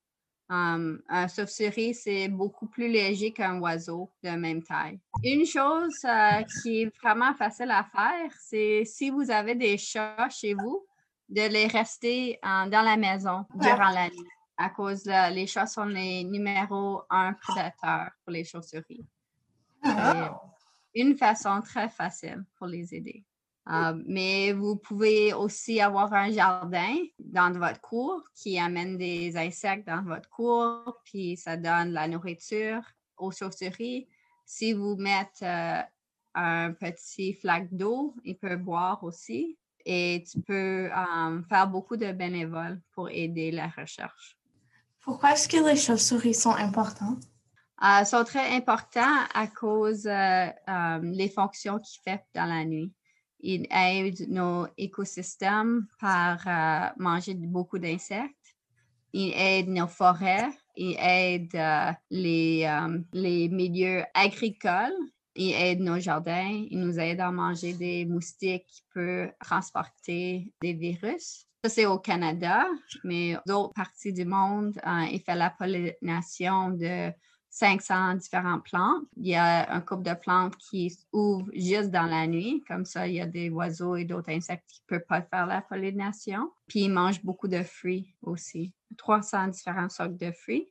Um, un chauve-souris, c'est beaucoup plus léger qu'un oiseau de même taille. Une chose euh, qui est vraiment facile à faire, c'est si vous avez des chats chez vous, de les rester euh, dans la maison durant la nuit. À cause de, les chats sont les numéros un prédateurs pour les chauves-souris. C'est une façon très facile pour les aider. Euh, mais vous pouvez aussi avoir un jardin dans votre cour qui amène des insectes dans votre cour, puis ça donne la nourriture aux chauves-souris. Si vous mettez euh, un petit flaque d'eau, ils peuvent boire aussi. Et tu peux euh, faire beaucoup de bénévoles pour aider la recherche. Pourquoi est-ce que les chauves-souris sont importants? Euh, sont très importants à cause les fonctions qu'ils font dans la nuit. Ils aident nos écosystèmes par euh, manger beaucoup d'insectes. Ils aident nos forêts. Ils aident euh, les, euh, les milieux agricoles. Ils aident nos jardins. Ils nous aident à manger des moustiques qui peuvent transporter des virus. Ça, c'est au Canada, mais d'autres parties du monde, euh, ils font la pollination de 500 différentes plantes. Il y a un couple de plantes qui ouvrent juste dans la nuit. Comme ça, il y a des oiseaux et d'autres insectes qui ne peuvent pas faire la pollination. Puis, ils mangent beaucoup de fruits aussi. 300 différentes sortes de fruits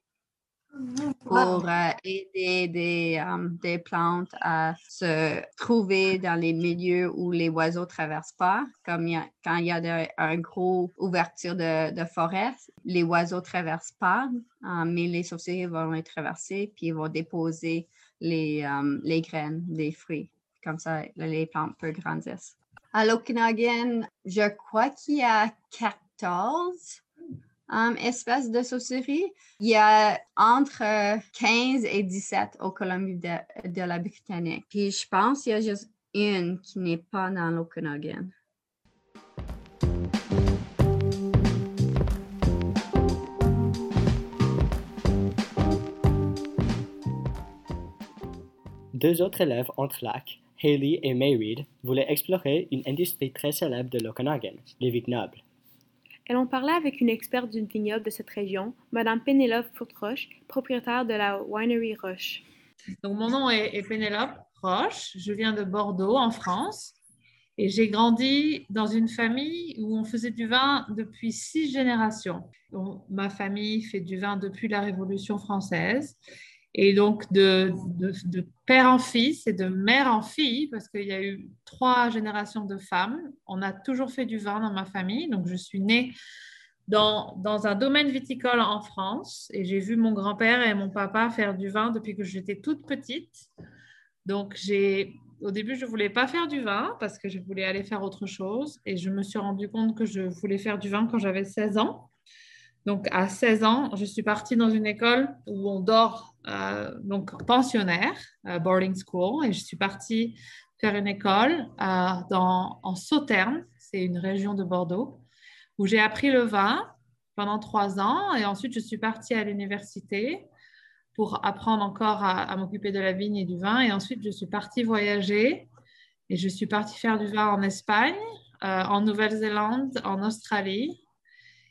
pour euh, aider des, euh, des plantes à se trouver dans les milieux où les oiseaux ne traversent pas. Comme il y a- quand il y a de- un gros ouverture de, de forêt, les oiseaux ne traversent pas, euh, mais les chauves-souris vont les traverser puis ils vont déposer les, euh, les graines des fruits. Comme ça, les plantes peuvent grandir. À l'Okanagan, je crois qu'il y a 14 um, espèces de chauves-souris. Il y a entre euh, 15 et 17 au Colombie de, de la Britannique. Puis je pense qu'il y a juste une qui n'est pas dans l'Okanagan. Deux autres élèves entre lacs, Haley et May Reed, voulaient explorer une industrie très célèbre de l'Okanagan, les vignobles. Elles ont parlé avec une experte d'une vignoble de cette région, Madame Pénélope Foutroche, propriétaire de la Winery Roche. Donc, mon nom est, est Pénélope Roche. Je viens de Bordeaux, en France. Et j'ai grandi dans une famille où on faisait du vin depuis six générations. Ma famille fait du vin depuis la Révolution française. Et donc, de, de, père en fils et de mère en fille, parce qu'il y a eu trois générations de femmes, on a toujours fait du vin dans ma famille. Donc, je suis née dans, dans un domaine viticole en France et j'ai vu mon grand-père et mon papa faire du vin depuis que j'étais toute petite. Donc, j'ai, au début, je ne voulais pas faire du vin parce que je voulais aller faire autre chose. Et je me suis rendu compte que je voulais faire du vin quand j'avais 16 ans. Donc, à 16 ans, je suis partie dans une école où on dort, euh, donc pensionnaire, euh, boarding school, et je suis partie faire une école euh, en Sauternes, c'est une région de Bordeaux, où j'ai appris le vin pendant trois ans, et ensuite je suis partie à l'université pour apprendre encore à, à m'occuper de la vigne et du vin, et ensuite je suis partie voyager, et je suis partie faire du vin en Espagne, en Nouvelle-Zélande, en Australie,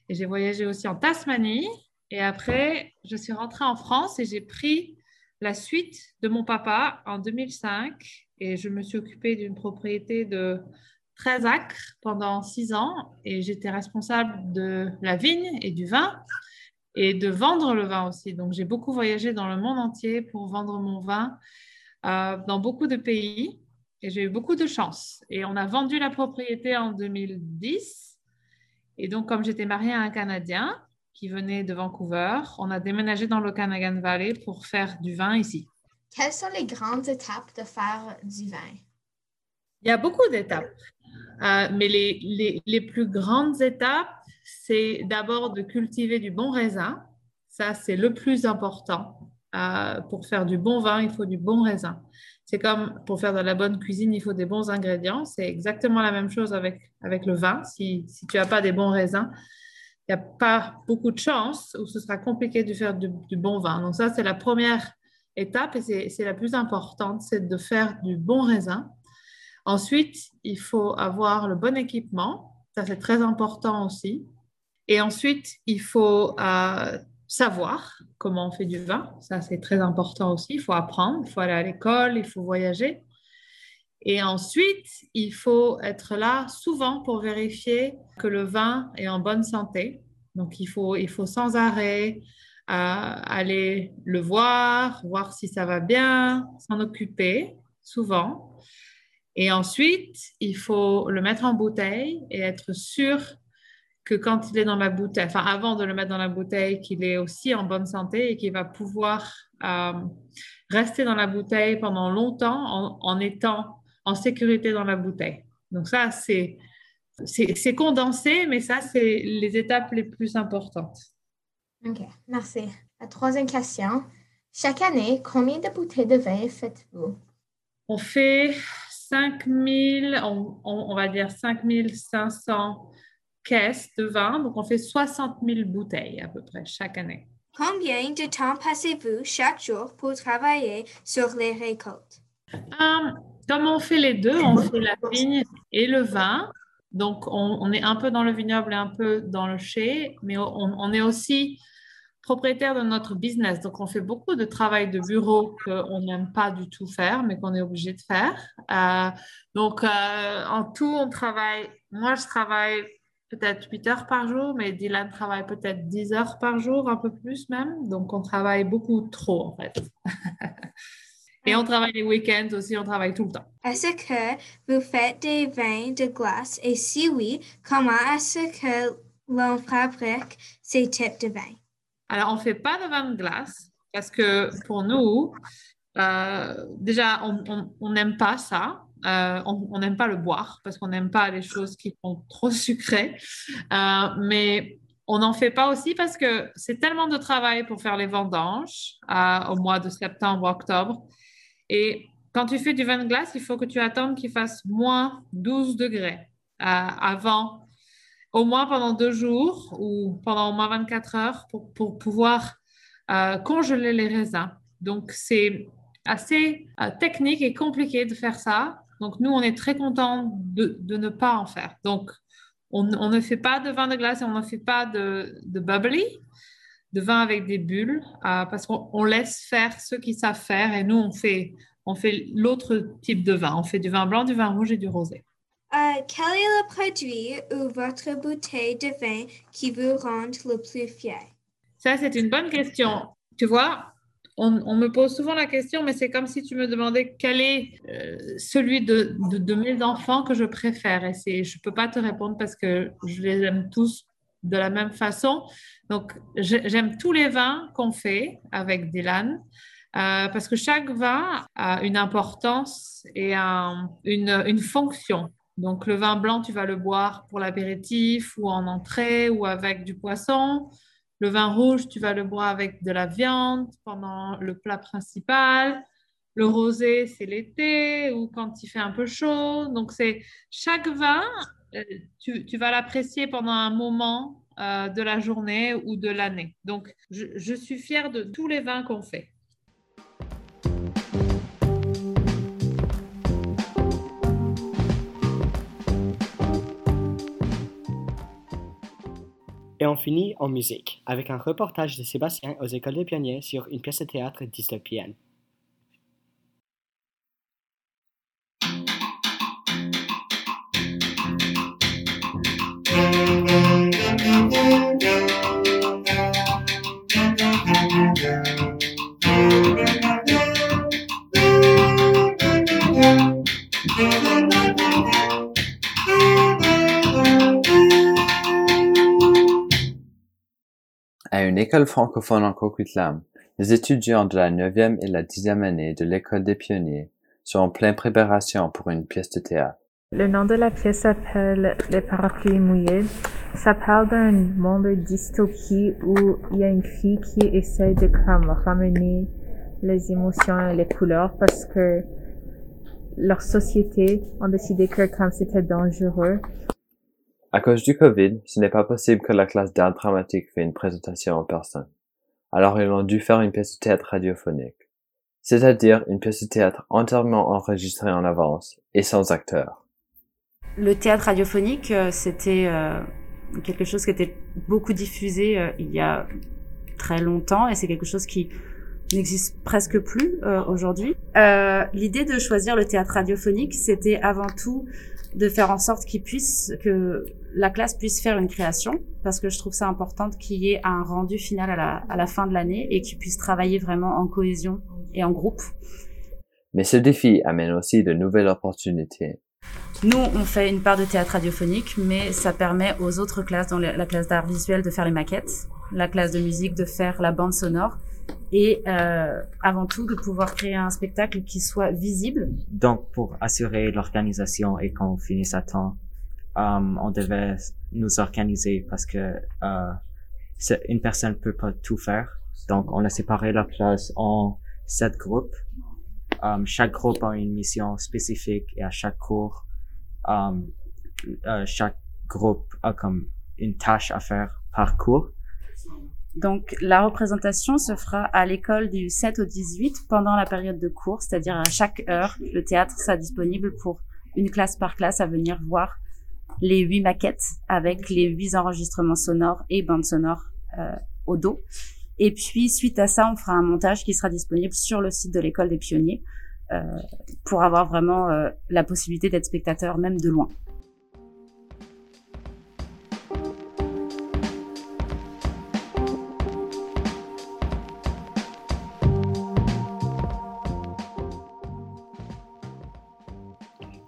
et j'ai voyagé aussi en Tasmanie. Et après, je suis rentrée en France et j'ai pris la suite de mon papa en 2005. Et je me suis occupée d'une propriété de 13 acres pendant 6 ans. Et j'étais responsable de la vigne et du vin et de vendre le vin aussi. Donc, j'ai beaucoup voyagé dans le monde entier pour vendre mon vin euh, dans beaucoup de pays. Et j'ai eu beaucoup de chance. Et on a vendu la propriété en 2010. Et donc, comme j'étais mariée à un Canadien qui venait de Vancouver, on a déménagé dans le Canagan Valley pour faire du vin ici. Quelles sont les grandes étapes de faire du vin? Il y a beaucoup d'étapes, euh, mais les, les, les, plus grandes étapes, c'est d'abord de cultiver du bon raisin. Ça, c'est le plus important. Euh, pour faire du bon vin, il faut du bon raisin. C'est comme pour faire de la bonne cuisine, il faut des bons ingrédients. C'est exactement la même chose avec, avec le vin. Si, si tu n'as pas des bons raisins, il n'y a pas beaucoup de chance ou ce sera compliqué de faire du, bon vin. Donc ça, c'est la première étape et c'est la plus importante, c'est de faire du bon raisin. Ensuite, il faut avoir le bon équipement. Ça, c'est très important aussi. Et ensuite, il faut euh, savoir comment on fait du vin. Ça, c'est très important aussi. Il faut apprendre, il faut aller à l'école, il faut voyager. Et ensuite, il faut être là souvent pour vérifier que le vin est en bonne santé. Donc, il faut, il faut sans arrêt euh, aller le voir, voir si ça va bien, s'en occuper souvent. Et ensuite, il faut le mettre en bouteille et être sûr que quand il est dans la bouteille, enfin avant de le mettre dans la bouteille, qu'il est aussi en bonne santé et qu'il va pouvoir euh, rester dans la bouteille pendant longtemps en, en, étant en sécurité dans la bouteille. Donc ça, c'est, c'est, condensé, mais ça, c'est les étapes les plus importantes. OK, merci. La troisième question. Chaque année, combien de bouteilles de vin faites-vous? On fait 5000, on, on, on va dire 5500 caisses de vin. Donc, on fait 60 000 bouteilles à peu près chaque année. Combien de temps passez-vous chaque jour pour travailler sur les récoltes? Um, comme on fait les deux, on fait la vigne et le vin. Donc, on, on, est un peu dans le vignoble et un peu dans le chai, mais on, on, est aussi propriétaire de notre business. Donc, on fait beaucoup de travail de bureau qu'on n'aime pas du tout faire, mais qu'on est obligé de faire. Euh, donc, euh, en tout, on travaille, moi, je travaille peut-être 8 heures par jour, mais Dylan travaille peut-être 10 heures par jour, un peu plus même. Donc, on travaille beaucoup trop, en fait. [laughs] Et on travaille les week-ends aussi, on travaille tout le temps. Est-ce que vous faites des vins de glace? Et si oui, comment est-ce que l'on fabrique ces types de vins? Alors, on ne fait pas de vin de glace parce que pour nous, euh, déjà, on n'aime pas ça. Euh, on n'aime pas le boire parce qu'on n'aime pas les choses qui sont trop sucrées. Euh, mais on n'en fait pas aussi parce que c'est tellement de travail pour faire les vendanges euh, au mois de septembre, octobre. Et quand tu fais du vin de glace, il faut que tu attendes qu'il fasse moins 12 degrés avant, au moins pendant deux jours ou pendant au moins 24 heures pour, pour pouvoir congeler les raisins. Donc, c'est assez technique et compliqué de faire ça. Donc, nous, on est très contents de, de, ne pas en faire. Donc, on, on, ne fait pas de vin de glace et on ne fait pas de, de bubbly, de vin avec des bulles, euh, parce qu'on laisse faire ceux qui savent faire et nous, on fait, on fait l'autre type de vin. On fait du vin blanc, du vin rouge et du rosé. Euh, quel est le produit ou votre bouteille de vin qui vous rend le plus fier? Ça, c'est une bonne question. Tu vois, on, me pose souvent la question, mais c'est comme si tu me demandais quel est euh, celui de, de, mes enfants que je préfère. Et je ne peux pas te répondre parce que je les aime tous de la même façon. Donc, j'ai- j'aime tous les vins qu'on fait avec Dylan. euh, parce que chaque vin a une importance et un- une, une fonction. Donc, le vin blanc, tu vas le boire pour l'apéritif ou en entrée ou avec du poisson. Le vin rouge, tu vas le boire avec de la viande pendant le plat principal. Le rosé, c'est l'été ou quand il fait un peu chaud. Donc, c'est chaque vin, euh, tu, vas l'apprécier pendant un moment euh, de la journée ou de l'année. Donc, je, je suis fière de tous les vins qu'on fait. On finit en musique avec un reportage de Sébastien aux écoles des pionniers sur une pièce de théâtre dystopienne. À une école francophone en Coquitlam, les étudiants de la 9e et la 10e année de l'école des pionniers sont en pleine préparation pour une pièce de théâtre. Le nom de la pièce s'appelle Les parapluies mouillés. Ça parle d'un monde de dystopie où il y a une fille qui essaie de ramener les émotions et les couleurs parce que leur société ont décidé que comme c'était dangereux, À cause du Covid, ce n'est pas possible que la classe d'art dramatique fait une présentation en personne. Alors ils ont dû faire une pièce de théâtre radiophonique. C'est-à-dire une pièce de théâtre entièrement enregistrée en avance et sans acteurs. Le théâtre radiophonique, euh, c'était euh, quelque chose qui était beaucoup diffusé euh, il y a très longtemps et c'est quelque chose qui n'existe presque plus aujourd'hui. L'idée de choisir le théâtre radiophonique, c'était avant tout de faire en sorte qu'il puisse que la classe puisse faire une création parce que je trouve ça important qu'il y ait un rendu final à la, à la fin de l'année et qu'ils puissent travailler vraiment en cohésion et en groupe. Mais ce défi amène aussi de nouvelles opportunités. Nous, on fait une part de théâtre radiophonique, mais ça permet aux autres classes, dans la la classe d'art visuel, de faire les maquettes, la classe de musique de faire la bande sonore, et euh, avant tout de pouvoir créer un spectacle qui soit visible. Donc, pour assurer l'organisation et qu'on finisse à temps, euh, on devait nous organiser parce que euh, une personne peut pas tout faire. Donc, on a séparé la classe en sept groupes. Euh, chaque groupe a une mission spécifique et à chaque cours, euh, euh, chaque groupe a comme une tâche à faire par cours. Donc, la représentation se fera à l'école du 7 au 18 pendant la période de cours, c'est-à-dire à chaque heure, le théâtre sera disponible pour une classe par classe à venir voir les huit maquettes avec les huit enregistrements sonores et bandes sonores euh, au dos. Et puis, suite à ça, on fera un montage qui sera disponible sur le site de l'école des pionniers euh, pour avoir vraiment euh, la possibilité d'être spectateur même de loin.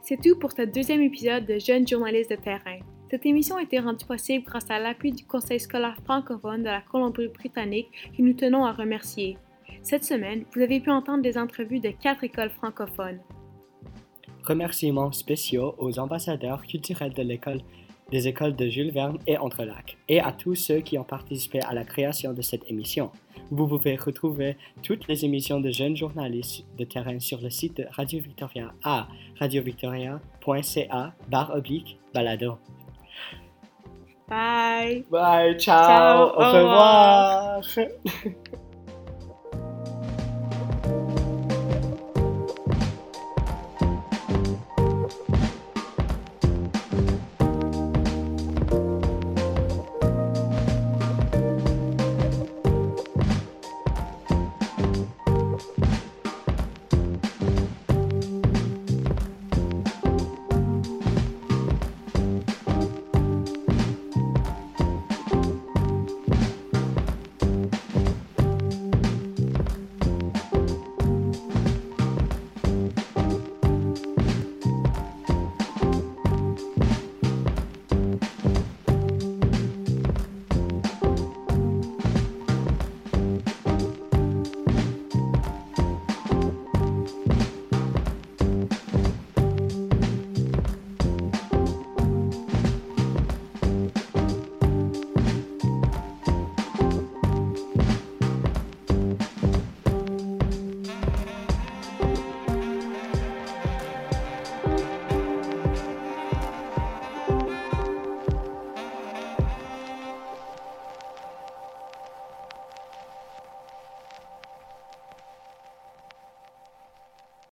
C'est tout pour ce deuxième épisode de Jeunes journalistes de terrain. Cette émission a été rendue possible grâce à l'appui du Conseil scolaire francophone de la Colombie-Britannique que nous tenons à remercier. Cette semaine, vous avez pu entendre des entrevues de quatre écoles francophones. Remerciements spéciaux aux ambassadeurs culturels de l'école des écoles de Jules Verne et Entrelac et à tous ceux qui ont participé à la création de cette émission. Vous pouvez retrouver toutes les émissions de jeunes journalistes de terrain sur le site de Radio Victoria à radiovictoria.ca barre oblique balado. Bye! Bye, ciao, Ciao, au au revoir. revoir. [laughs]